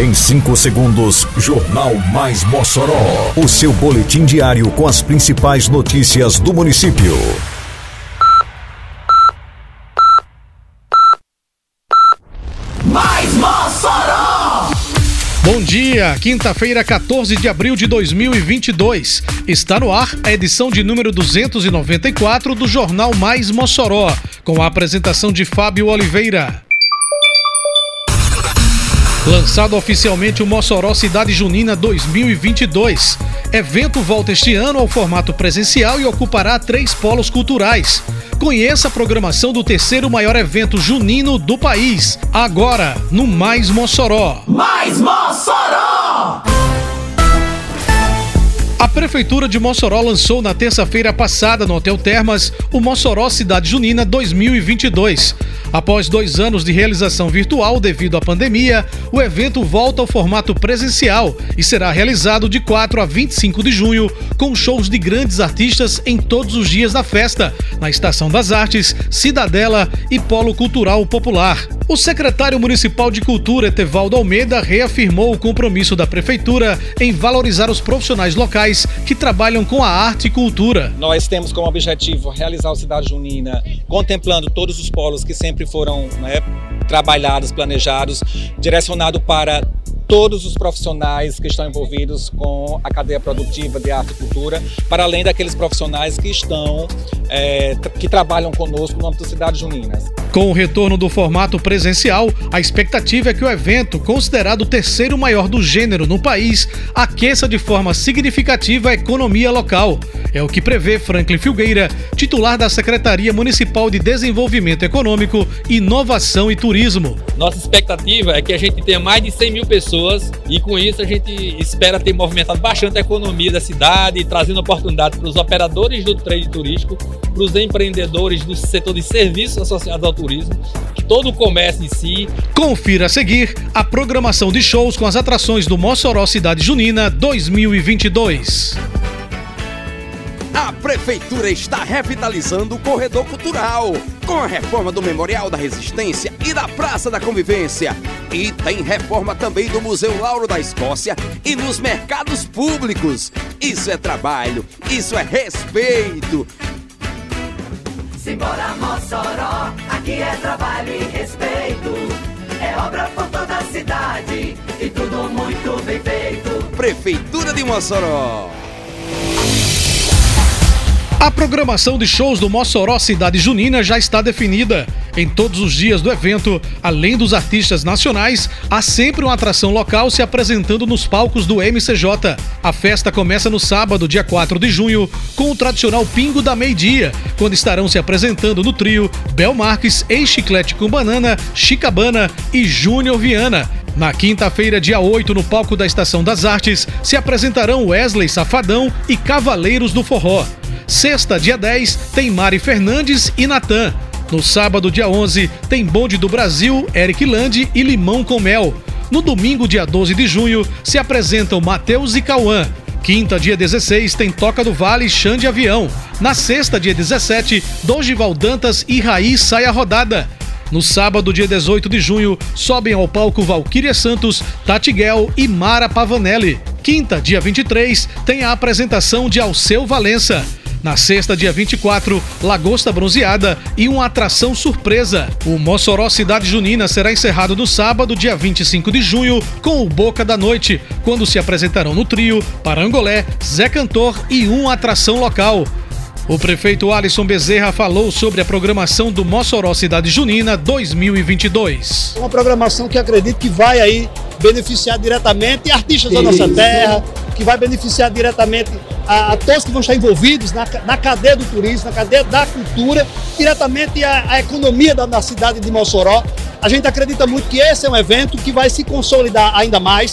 Em 5 segundos, Jornal Mais Mossoró. O seu boletim diário com as principais notícias do município. Mais Mossoró! Bom dia, quinta-feira, 14 de abril de 2022. Está no ar a edição de número 294 do Jornal Mais Mossoró, com a apresentação de Fábio Oliveira. Lançado oficialmente o Mossoró Cidade Junina 2022. Evento volta este ano ao formato presencial e ocupará três polos culturais. Conheça a programação do terceiro maior evento junino do país, agora no Mais Mossoró. Mais Mossoró! Prefeitura de Mossoró lançou na terça-feira passada no Hotel Termas o Mossoró Cidade Junina 2022. Após dois anos de realização virtual devido à pandemia, o evento volta ao formato presencial e será realizado de 4 a 25 de junho, com shows de grandes artistas em todos os dias da festa, na Estação das Artes, Cidadela e Polo Cultural Popular. O secretário municipal de Cultura, Etevaldo Almeida, reafirmou o compromisso da Prefeitura em valorizar os profissionais locais que trabalham com a arte e cultura. Nós temos como objetivo realizar o Cidade Junina, contemplando todos os polos que sempre foram né, trabalhados, planejados, direcionado para todos os profissionais que estão envolvidos com a cadeia produtiva de arte e cultura, para além daqueles profissionais que estão, é, que trabalham conosco no âmbito Cidade Juninas. Com o retorno do formato presencial, a expectativa é que o evento, considerado o terceiro maior do gênero no país, aqueça de forma significativa a economia local. É o que prevê Franklin Filgueira, titular da Secretaria Municipal de Desenvolvimento Econômico, Inovação e Turismo. Nossa expectativa é que a gente tenha mais de 100 mil pessoas e com isso a gente espera ter movimentado bastante a economia da cidade, trazendo oportunidades para os operadores do trade turístico, para os empreendedores do setor de serviços associados ao turismo, todo o comércio em si. Confira a seguir a programação de shows com as atrações do Mossoró Cidade Junina 2022. A Prefeitura está revitalizando o corredor cultural, com a reforma do Memorial da Resistência e da Praça da Convivência. E tem reforma também do Museu Lauro da Escócia e nos mercados públicos. Isso é trabalho, isso é respeito. Simbora Mossoró, e respeito. É obra por toda a cidade e tudo muito bem feito. Prefeitura de Mossoró. A programação de shows do Mossoró Cidade Junina já está definida. Em todos os dias do evento, além dos artistas nacionais, há sempre uma atração local se apresentando nos palcos do MCJ. A festa começa no sábado, dia 4 de junho, com o tradicional Pingo da Meio-Dia, quando estarão se apresentando no trio Bel Marques, Ex-Chiclete com Banana, Chicabana e Júnior Viana. Na quinta-feira, dia 8, no palco da Estação das Artes, se apresentarão Wesley Safadão e Cavaleiros do Forró. Sexta, dia 10, tem Mari Fernandes e Natan. No sábado, dia 11, tem Bonde do Brasil, Eric Lande e Limão com Mel. No domingo, dia 12 de junho, se apresentam Matheus e Cauã. Quinta, dia 16, tem Toca do Vale, Chã de Avião. Na sexta, dia 17, Dogival Dantas e Raiz Sai a Rodada. No sábado, dia 18 de junho, sobem ao palco Valquíria Santos, Tati Guel e Mara Pavanelli. Quinta, dia 23, tem a apresentação de Alceu Valença. Na sexta, dia 24, Lagosta Bronzeada e uma atração surpresa. O Mossoró Cidade Junina será encerrado no sábado, dia 25 de junho, com o Boca da Noite, quando se apresentarão no trio Parangolé, Zé Cantor e uma atração local. O prefeito Alisson Bezerra falou sobre a programação do Mossoró Cidade Junina 2022. Uma programação que acredito que vai aí beneficiar diretamente artistas da nossa terra, que vai beneficiar diretamente a, a todos que vão estar envolvidos na, na, cadeia do turismo, na cadeia da cultura, diretamente a economia da, da cidade de Mossoró. A gente acredita muito que esse é um evento que vai se consolidar ainda mais.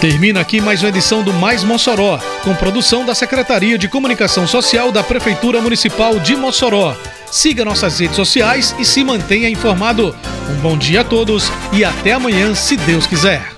Termina aqui mais uma edição do Mais Mossoró, com produção da Secretaria de Comunicação Social da Prefeitura Municipal de Mossoró. Siga nossas redes sociais e se mantenha informado. Um bom dia a todos e até amanhã, se Deus quiser.